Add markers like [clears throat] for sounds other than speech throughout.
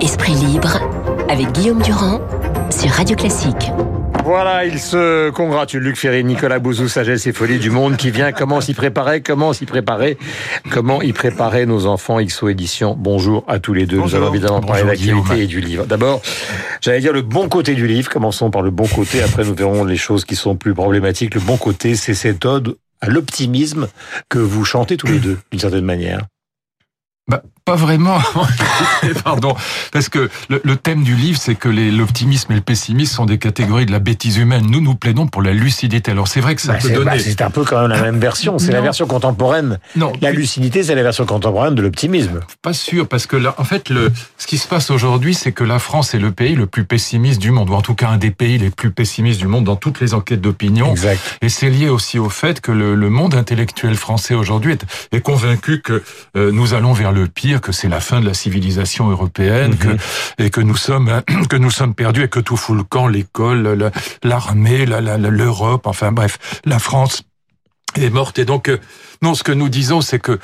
Esprit libre avec Guillaume Durand sur Radio Classique. Voilà, il se congratule, Luc Ferry, Nicolas Bouzou, Sagesse et Folie du Monde qui vient. Comment s'y préparer Comment s'y préparer Comment y préparer nos enfants XO Édition Bonjour à tous les deux. Nous allons évidemment parler d'actualité et du livre. D'abord, j'allais dire le bon côté du livre. Commençons par le bon côté. Après, nous verrons les choses qui sont plus problématiques. Le bon côté, c'est cette ode à l'optimisme que vous chantez tous les [clears throat] deux, d'une certaine manière. Bah, pas vraiment. [laughs] Pardon. Parce que le, thème du livre, c'est que l'optimisme et le pessimisme sont des catégories de la bêtise humaine. Nous, nous plaidons pour la lucidité. Alors, c'est vrai que ça bah, peut donner... Bah, c'est un peu quand même la même version. C'est la version contemporaine. Non. La lucidité, c'est la version contemporaine de l'optimisme. Pas sûr, parce que là, en fait, le, ce qui se passe aujourd'hui, c'est que la France est le pays le plus pessimiste du monde, ou en tout cas un des pays les plus pessimistes du monde dans toutes les enquêtes d'opinion. Exact. Et c'est lié aussi au fait que le, le monde intellectuel français aujourd'hui est, est, convaincu que euh, nous allons vers le pire que c'est la fin de la civilisation européenne, que, mhm. et que nous sommes [clears throat] que nous sommes perdus et que tout fout le camp, l'école, l'armée, l'Europe, enfin bref, la France est morte. Et donc, euh, non, ce que nous disons, c'est que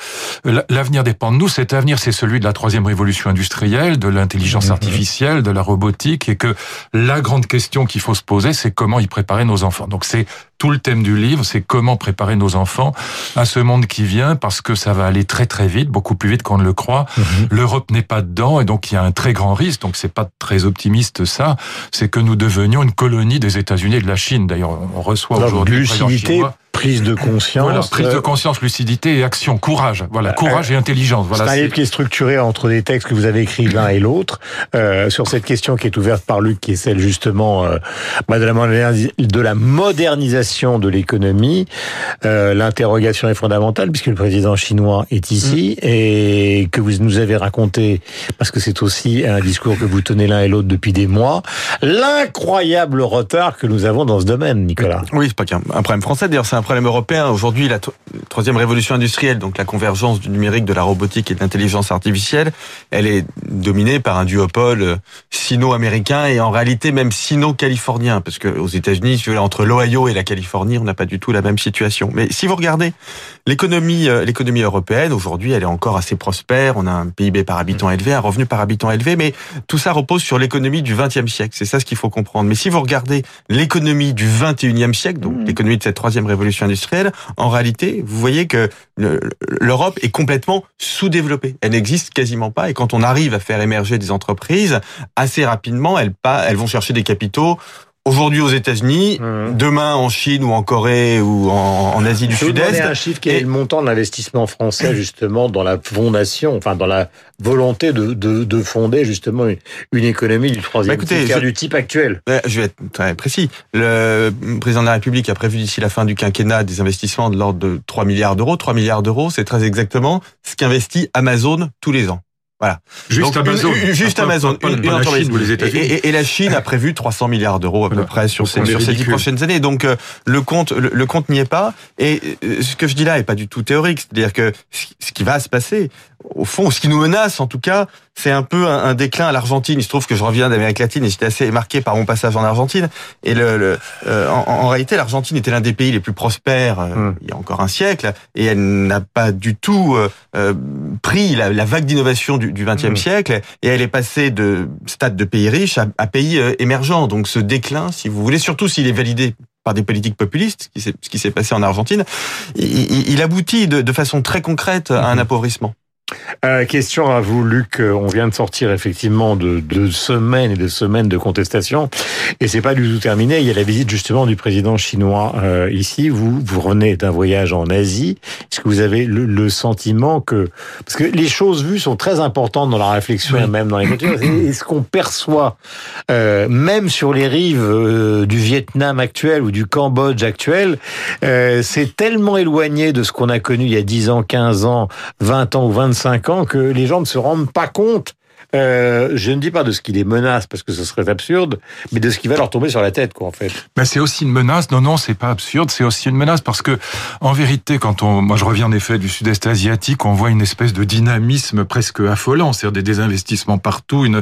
euh, l'avenir dépend de nous. Cet avenir, c'est celui de la troisième révolution industrielle, de l'intelligence mhm. artificielle, de la robotique, et que la grande question qu'il faut se poser, c'est comment y préparer nos enfants. Donc, c'est tout le thème du livre, c'est comment préparer nos enfants à ce monde qui vient, parce que ça va aller très très vite, beaucoup plus vite qu'on ne le croit. Mhm. L'Europe n'est pas dedans, et donc il y a un très grand risque. Donc c'est pas très optimiste ça. C'est que nous devenions une colonie des États-Unis et de la Chine. D'ailleurs, on reçoit aujourd'hui prise de conscience, voilà, prise de conscience, lucidité et action, courage. Voilà, euh, courage et intelligence. Voilà. C'est un livre qui est structuré entre des textes que vous avez écrits l'un et l'autre euh, sur cette question qui est ouverte par Luc, qui est celle justement euh, de la modernisation de l'économie, euh, l'interrogation est fondamentale puisque le président chinois est ici mm. et que vous nous avez raconté, parce que c'est aussi un discours que vous tenez l'un et l'autre depuis des mois, l'incroyable retard que nous avons dans ce domaine, Nicolas. Oui, c'est pas qu'un problème français, d'ailleurs c'est un problème européen. Aujourd'hui, la troisième révolution industrielle, donc la convergence du numérique, de la robotique et de l'intelligence artificielle, elle est dominée par un duopole euh, sino-américain et en réalité même sino-californien, parce que aux États-Unis, entre l'Ohio et la Californie, Californie, on n'a pas du tout la même situation. Mais si vous regardez l'économie, euh, l'économie européenne aujourd'hui, elle est encore assez prospère. On a un PIB par habitant mm. élevé, un revenu par habitant élevé, mais tout ça repose sur l'économie du XXe siècle. C'est ça ce qu'il faut comprendre. Mais si vous regardez l'économie du XXIe siècle, donc mm. l'économie de cette troisième révolution industrielle, en réalité, vous voyez que l'Europe est complètement sous-développée. Elle n'existe quasiment pas. Et quand on arrive à faire émerger des entreprises, assez rapidement, elles, vont chercher des capitaux aujourd'hui aux États-Unis, mmh. demain en Chine ou en Corée ou en, Asie du Sud-Est. un chiffre qui est le montant de l'investissement français justement dans la fondation, enfin dans la volonté de, de, de fonder justement une, économie du troisième bah écoutez, du type actuel. Je vais être très précis. Le président de la République a prévu d'ici la fin du quinquennat des investissements de l'ordre de 3 milliards d'euros. 3 milliards d'euros, c'est très exactement ce qu'investit Amazon tous les ans. Voilà. Juste Amazon. juste Amazon. Et, la Chine a prévu 300 milliards d'euros à peu près sur ces, sur ces 10 prochaines années. Donc euh, le compte, le, compte n'y est pas. Et euh, ce que je dis là est pas du tout théorique. C'est-à-dire que ce qui va se passer, au fond, ce qui nous menace, en tout cas, c'est un peu un, déclin à l'Argentine. Il se trouve que je reviens d'Amérique latine et j'étais assez marqué par mon passage en Argentine. Et le, euh, en, réalité, l'Argentine était l'un des pays les plus prospères euh, hmm. il y a encore un siècle, et elle n'a pas du tout euh, pris la, vague d'innovation du XXe hmm. siècle, et elle est passée de stade de pays riche à, pays émergent. Donc ce déclin, si vous voulez, surtout s'il est validé par des politiques populistes, ce qui s'est passé en Argentine, il, aboutit de, de, façon très concrète à un hmm. appauvrissement. Euh, question à vous, Luc. On vient de sortir effectivement de semaines et de semaines de contestation, et c'est pas du tout terminé. Il y a la visite justement du président chinois euh, ici. Vous vous revenez d'un voyage en Asie. Est-ce que vous avez le, sentiment que parce que les choses vues sont très importantes dans la réflexion et même dans les cultures. Est-ce qu'on perçoit euh, même sur les rives euh, du Vietnam actuel ou du Cambodge actuel, euh, c'est tellement éloigné de ce qu'on a connu il y a 10 ans, 15 ans, 20 ans ou 25 ans que les gens ne se rendent pas compte euh, je ne dis pas de ce qui les menace parce que ce serait absurde, mais de ce qui va leur tomber sur la tête, quoi, en fait. Ben c'est aussi une menace. Non, non, c'est pas absurde. C'est aussi une menace parce que, en vérité, quand on, moi, je reviens en effet du Sud-Est asiatique, on voit une espèce de dynamisme presque affolant, c'est-à-dire des désinvestissements partout, une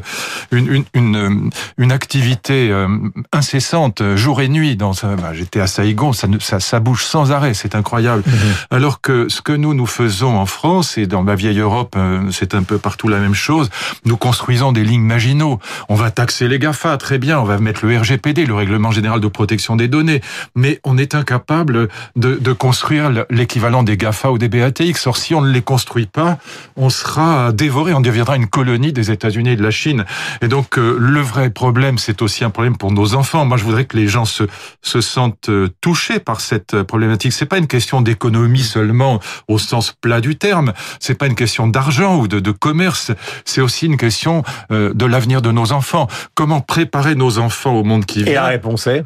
une une une, une activité euh, incessante, jour et nuit. Dans, ben, j'étais à Saïgon, ça, ça ça bouge sans arrêt, c'est incroyable. Mhm. Alors que ce que nous nous faisons en France et dans ma vieille Europe, euh, c'est un peu partout la même chose. Nous construisons des lignes Maginot. On va taxer les GAFA, très bien. On va mettre le RGPD, le Règlement Général de Protection des Données. Mais on est incapable de, de construire l'équivalent des GAFA ou des BATX. Or, si on ne les construit pas, on sera dévoré. On deviendra une colonie des États-Unis et de la Chine. Et donc, euh, le vrai problème, c'est aussi un problème pour nos enfants. Moi, je voudrais que les gens se, se sentent euh, touchés par cette problématique. C'est pas une question d'économie seulement au sens plat du terme. C'est pas une question d'argent ou de, de commerce. C'est aussi une question euh, de l'avenir de nos enfants. Comment préparer nos enfants au monde qui vient Et la réponse est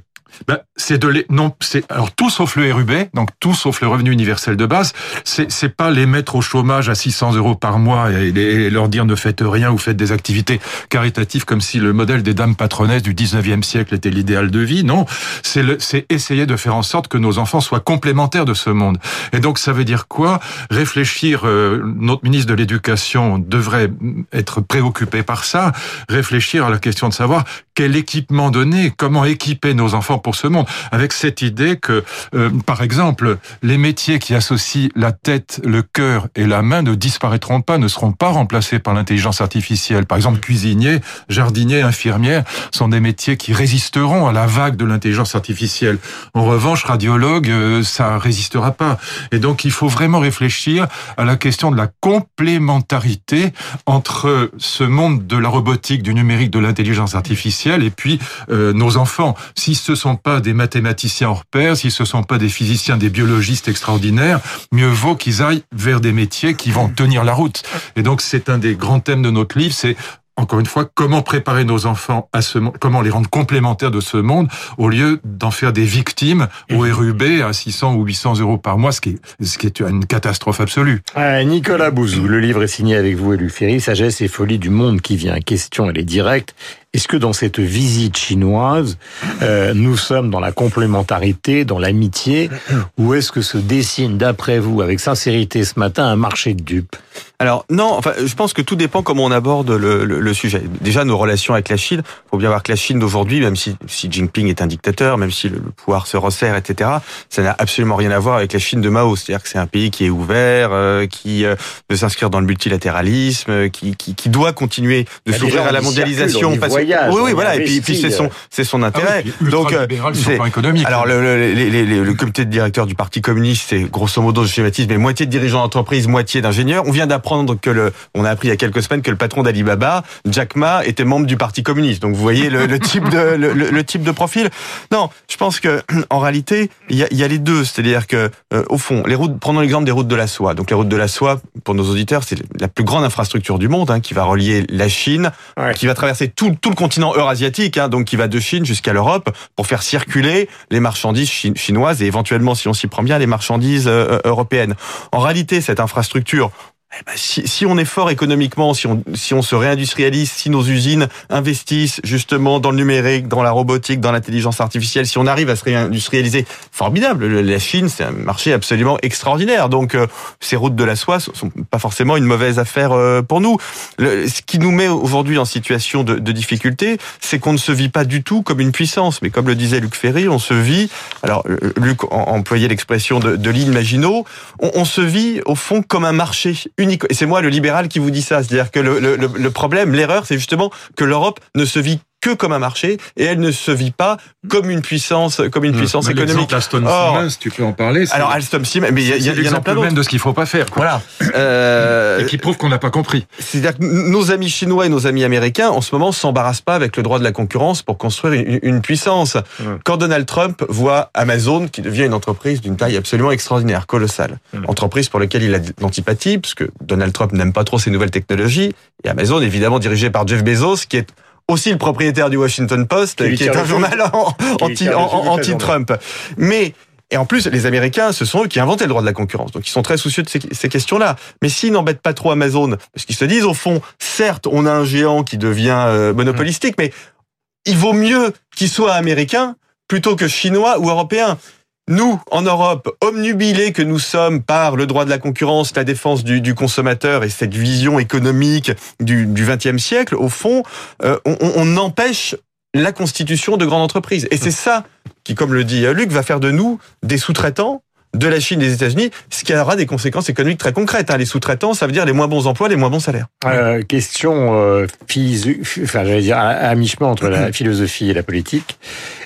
ben, c'est de les, non, c'est alors tout sauf le RUB, donc tout sauf le revenu universel de base. C'est c'est pas les mettre au chômage à 600 euros par mois et, leur dire ne faites rien ou faites des activités caritatives comme si le modèle des dames patronesses du 19e siècle était l'idéal de vie. Non, c'est le, c'est essayer de faire en sorte que nos enfants soient complémentaires de ce monde. Et donc ça veut dire quoi? Réfléchir. Euh, notre ministre de l'Éducation devrait être préoccupé par ça. Réfléchir à la question de savoir quel équipement donner, comment équiper nos enfants pour ce monde, avec cette idée que, euh, par exemple, les métiers qui associent la tête, le cœur et la main ne disparaîtront pas, ne seront pas remplacés par l'intelligence artificielle. Par exemple, cuisinier, jardinier, infirmière sont des métiers qui résisteront à la vague de l'intelligence artificielle. En revanche, radiologue, euh, ça résistera pas. Et donc, il faut vraiment réfléchir à la question de la complémentarité entre ce monde de la robotique, du numérique, de l'intelligence artificielle et puis euh, nos enfants. Si ce sont pas des mathématiciens hors pair, si ce sont pas des physiciens, des biologistes extraordinaires, mieux vaut qu'ils aillent vers des métiers qui vont tenir la route. Et donc c'est un des grands thèmes de notre livre, c'est encore une fois, comment préparer nos enfants à ce monde, comment les rendre complémentaires de ce monde, au lieu d'en faire des victimes au RUB à 600 ou 800 euros par mois, ce qui est, ce qui est une catastrophe absolue. Euh, Nicolas Bouzou, le livre est signé avec vous Luc Ferry, Sagesse et folie du monde qui vient. Question, elle est directe. Est-ce que dans cette visite chinoise, euh, nous sommes dans la complémentarité, dans l'amitié, ou est-ce que se dessine, d'après vous, avec sincérité ce matin, un marché de dupes? Alors non, enfin, je pense que tout dépend comment on aborde le, le, le sujet. Déjà, nos relations avec la Chine, faut bien voir que la Chine d'aujourd'hui, même si Xi Jinping est un dictateur, même si le, pouvoir se resserre, etc., ça n'a absolument rien à voir avec la Chine de Mao. C'est-à-dire que c'est un pays qui est ouvert, euh, qui euh, veut s'inscrire dans le multilatéralisme, euh, qui, qui, qui, doit continuer de s'ouvrir à la mondialisation. Parce... oui, oui, voilà. Et puis, puis c'est son, c'est son intérêt. Ah oui, Donc, c'est économique. Alors, le, le, le, comité de directeur du Parti communiste, c'est grosso modo, je schématise, mais moitié de dirigeants d'entreprise, moitié d'ingénieurs. On vient d'apprendre que le, on a appris il y a quelques semaines que le patron d'Alibaba, Jack Ma, était membre du Parti communiste. Donc vous voyez le, le type de le, le, type de profil. Non, je pense que en réalité il y a, y a les deux, c'est-à-dire que euh, au fond, les routes. Prenons l'exemple des routes de la soie. Donc les routes de la soie, pour nos auditeurs, c'est la plus grande infrastructure du monde hein, qui va relier la Chine, ouais. qui va traverser tout, tout le continent eurasiatique, hein, donc qui va de Chine jusqu'à l'Europe pour faire circuler les marchandises chinoises et éventuellement, si on s'y prend bien, les marchandises euh, européennes. En réalité, cette infrastructure, eh ben, si, si, on est fort économiquement, si on, si on se réindustrialise, si nos usines investissent justement dans le numérique, dans la robotique, dans l'intelligence artificielle, si on arrive à se réindustrialiser, formidable. La Chine, c'est un marché absolument extraordinaire. Donc, euh, ces routes de la soie sont pas forcément une mauvaise affaire euh, pour nous. Le, ce qui nous met aujourd'hui en situation de, de difficulté, c'est qu'on ne se vit pas du tout comme une puissance, mais comme le disait Luc Ferry, on se vit. Alors, Luc employait l'expression de, de Lynn Maginot. On, on se vit au fond comme un marché Et c'est moi le libéral qui vous dit ça. C'est-à-dire que le, le, le problème, l'erreur, c'est justement que l'Europe ne se vit que comme un marché et elle ne se vit pas comme une puissance, comme une puissance mais économique. Alstom Siemens, tu peux en parler. Alors Alstom Siemens, mais il y, y, y, en a plein même de ce qu'il faut pas faire. Quoi. Voilà. Euh, et qui prouve qu'on n'a pas compris. C'est-à-dire que nos amis chinois et nos amis américains, en ce moment, s'embarrassent pas avec le droit de la concurrence pour construire une, une puissance. Ouais. Quand Donald Trump voit Amazon, qui devient une entreprise d'une taille absolument extraordinaire, colossale, ouais. entreprise pour laquelle il a de l'antipathie, parce que Donald Trump n'aime pas trop ces nouvelles technologies, et Amazon, évidemment, dirigé par Jeff Bezos, qui est aussi le propriétaire du Washington Post, qui, qui est un journal anti-Trump. Anti, anti Mais Et en plus, les Américains, ce sont eux qui inventaient le droit de la concurrence. Donc, ils sont très soucieux de ces, ces questions-là. Mais s'ils n'embêtent pas trop Amazon, parce qu'ils se disent, au fond, certes, on a un géant qui devient euh, monopolistique, mais il vaut mieux qu'il soit américain plutôt que chinois ou européen. Nous, en Europe, omnubilés que nous sommes par le droit de la concurrence, la défense du, du consommateur et cette vision économique du XXe siècle, au fond, euh, on, on empêche la constitution de grandes entreprises. Et c'est ça qui, comme le dit Luc, va faire de nous des sous-traitants de la Chine et des États-Unis, ce qui aura des conséquences économiques très concrètes. Hein. Les sous-traitants, ça veut dire les moins bons emplois, les moins bons salaires. Euh, question, euh, enfin, j'allais dire à, mi-chemin entre la philosophie et la politique.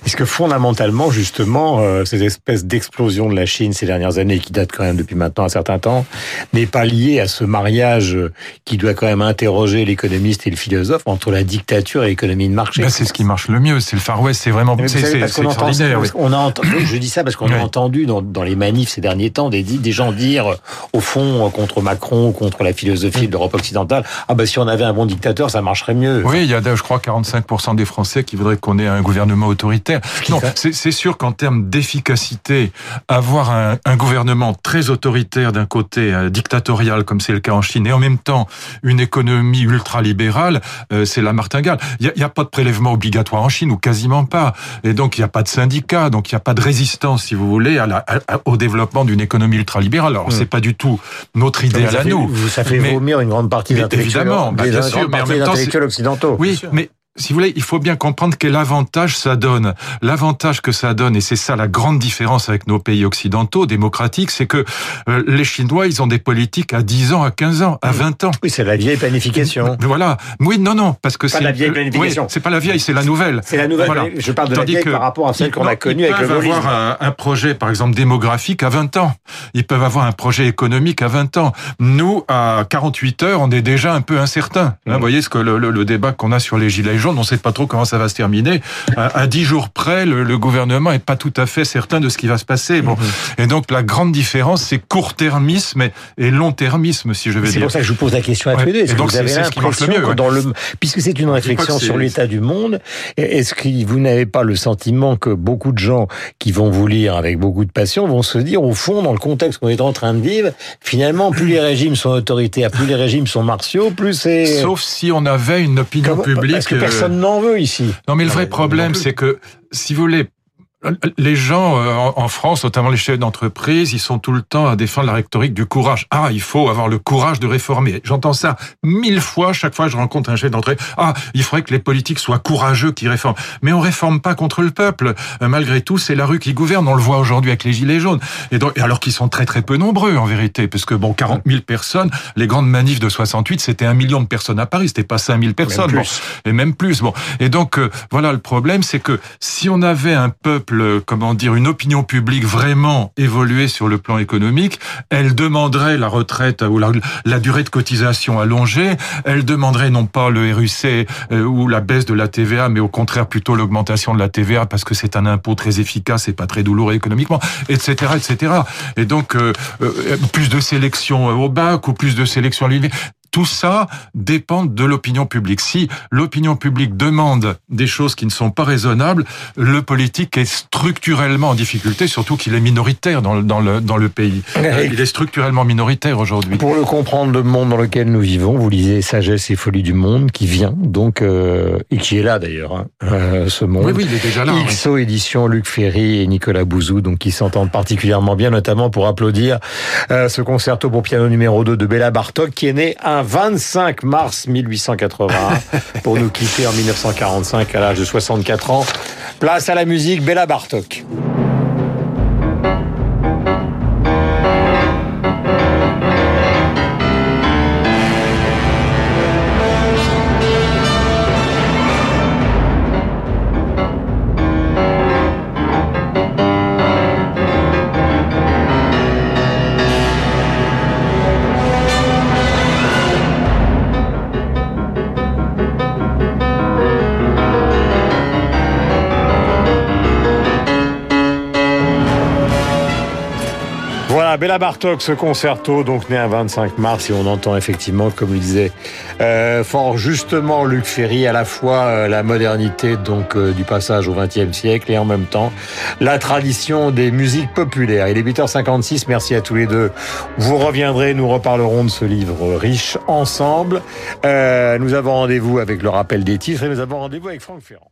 Est-ce que fondamentalement, justement, euh, cette espèce d'explosion de la Chine ces dernières années, qui date quand même depuis maintenant un certain temps, n'est pas liée à ce mariage qui doit quand même interroger l'économiste et le philosophe entre la dictature et l'économie de marché? Ben, C'est ce qui marche le mieux, c'est le Far West, c'est vraiment c'est extraordinaire. On a entendu, je dis ça parce qu'on a entendu dans, dans les manifs ces derniers temps des, des gens dire, au fond, contre Macron, contre la philosophie de l'Europe occidentale, ah ben si on avait un bon dictateur, ça marcherait mieux. Oui, il y a, je crois, 45% des Français qui voudraient qu'on ait un gouvernement autoritaire. Non, c'est sûr qu'en termes d'efficacité, avoir un, un, gouvernement très autoritaire d'un côté, euh, dictatorial comme c'est le cas en Chine, et en même temps une économie ultralibérale, euh, c'est la martingale. Il n'y a, a, pas de prélèvement obligatoire en Chine, ou quasiment pas. Et donc il n'y a pas de syndicat, donc il n'y a pas de résistance, si vous voulez, à la, à, au développement d'une économie ultralibérale. Alors, c'est pas du tout notre idéal à nous. Ça fait vomir une grande partie des Évidemment, bah, bien sûr, mais en même temps, occidentaux. Oui, mais si vous voulez, il faut bien comprendre quel avantage ça donne. L'avantage que ça donne, et c'est ça la grande différence avec nos pays occidentaux, démocratiques, c'est que euh, les Chinois, ils ont des politiques à 10 ans, à 15 ans, à 20 ans. Oui, c'est la vieille planification. Voilà. Oui, non, non, parce que c'est... Pas la vieille planification. Oui, c'est pas la vieille, c'est la nouvelle. C'est la nouvelle. Voilà. Je parle de Tandis la vieille par rapport à celle qu'on a connue avec le. Ils peuvent avoir un, un, projet, par exemple, démographique à 20 ans. Ils peuvent avoir un projet économique à 20 ans. Nous, à 48 heures, on est déjà un peu incertain. Mmh. Vous voyez ce que le, le, le débat qu'on a sur les gilets jaunes, on sait pas trop comment ça va se terminer. À dix jours près, le, le, gouvernement est pas tout à fait certain de ce qui va se passer. Bon, mmh. et donc la grande différence, c'est court-termisme et, et long-termisme, si je vais dire. C'est pour ça que je vous pose la question à tous les deux. Est-ce que vous avez l'impression que dans le, puisque c'est une réflexion sur l'état du monde, est-ce que vous n'avez pas le sentiment que beaucoup de gens qui vont vous lire avec beaucoup de passion vont se dire, au fond, dans le contexte qu'on est en train de vivre, finalement, plus les régimes sont autoritaires, plus les régimes sont martiaux, plus c'est. Sauf si on avait une opinion Comment, publique. Parce que personne n'en veut ici. Non, mais le vrai problème, c'est que, si vous voulez, les gens euh, en France, notamment les chefs d'entreprise, ils sont tout le temps à défendre la rhétorique du courage. Ah, il faut avoir le courage de réformer. J'entends ça mille fois, chaque fois que je rencontre un chef d'entreprise. Ah, il faudrait que les politiques soient courageux qui réforment. Mais on réforme pas contre le peuple. Euh, malgré tout, c'est la rue qui gouverne. On le voit aujourd'hui avec les Gilets jaunes. Et donc, alors qu'ils sont très très peu nombreux en vérité, parce que bon, 40 000 personnes, les grandes manifs de 68, c'était un million de personnes à Paris, c'était pas 5 000 personnes. Même bon, et même plus. Bon. Et donc, euh, voilà, le problème, c'est que si on avait un peuple, comment dire, une opinion publique vraiment évoluée sur le plan économique, elle demanderait la retraite ou la, durée de cotisation allongée, elle demanderait non pas le RUC euh, ou la baisse de la TVA, mais au contraire plutôt l'augmentation de la TVA parce que c'est un impôt très efficace et pas très douloureux économiquement, etc., etc. Et donc euh, euh, plus de sélection au bac ou plus de sélection à l'université tout ça dépend de l'opinion publique. Si l'opinion publique demande des choses qui ne sont pas raisonnables, le politique est structurellement en difficulté, surtout qu'il est minoritaire dans le, dans le, dans le pays. Eric, Il est structurellement minoritaire aujourd'hui. Pour le comprendre, le monde dans lequel nous vivons, vous lisez Sagesse et folie du monde, qui vient donc, euh, et qui est là d'ailleurs, hein, euh, ce monde. Oui, oui, il est déjà là. XO oui. édition, Luc Ferry et Nicolas Bouzou, donc qui s'entendent particulièrement bien, notamment pour applaudir euh, ce concerto pour piano numéro 2 de Béla Bartok, qui est né un 25 mars 1881 [laughs] pour nous quitter en 1945 à l'âge de 64 ans. Place à la musique, Béla Bartok. Voilà, Bella Bartok, ce concerto, donc né un 25 mars, et on entend effectivement, comme il disait euh, fort justement Luc Ferry, à la fois euh, la modernité donc euh, du passage au XXe siècle et en même temps la tradition des musiques populaires. Il est 8h56, merci à tous les deux. Vous reviendrez, nous reparlerons de ce livre riche ensemble. Euh, nous avons rendez-vous avec le rappel des titres et nous avons rendez-vous avec Franck Ferrand.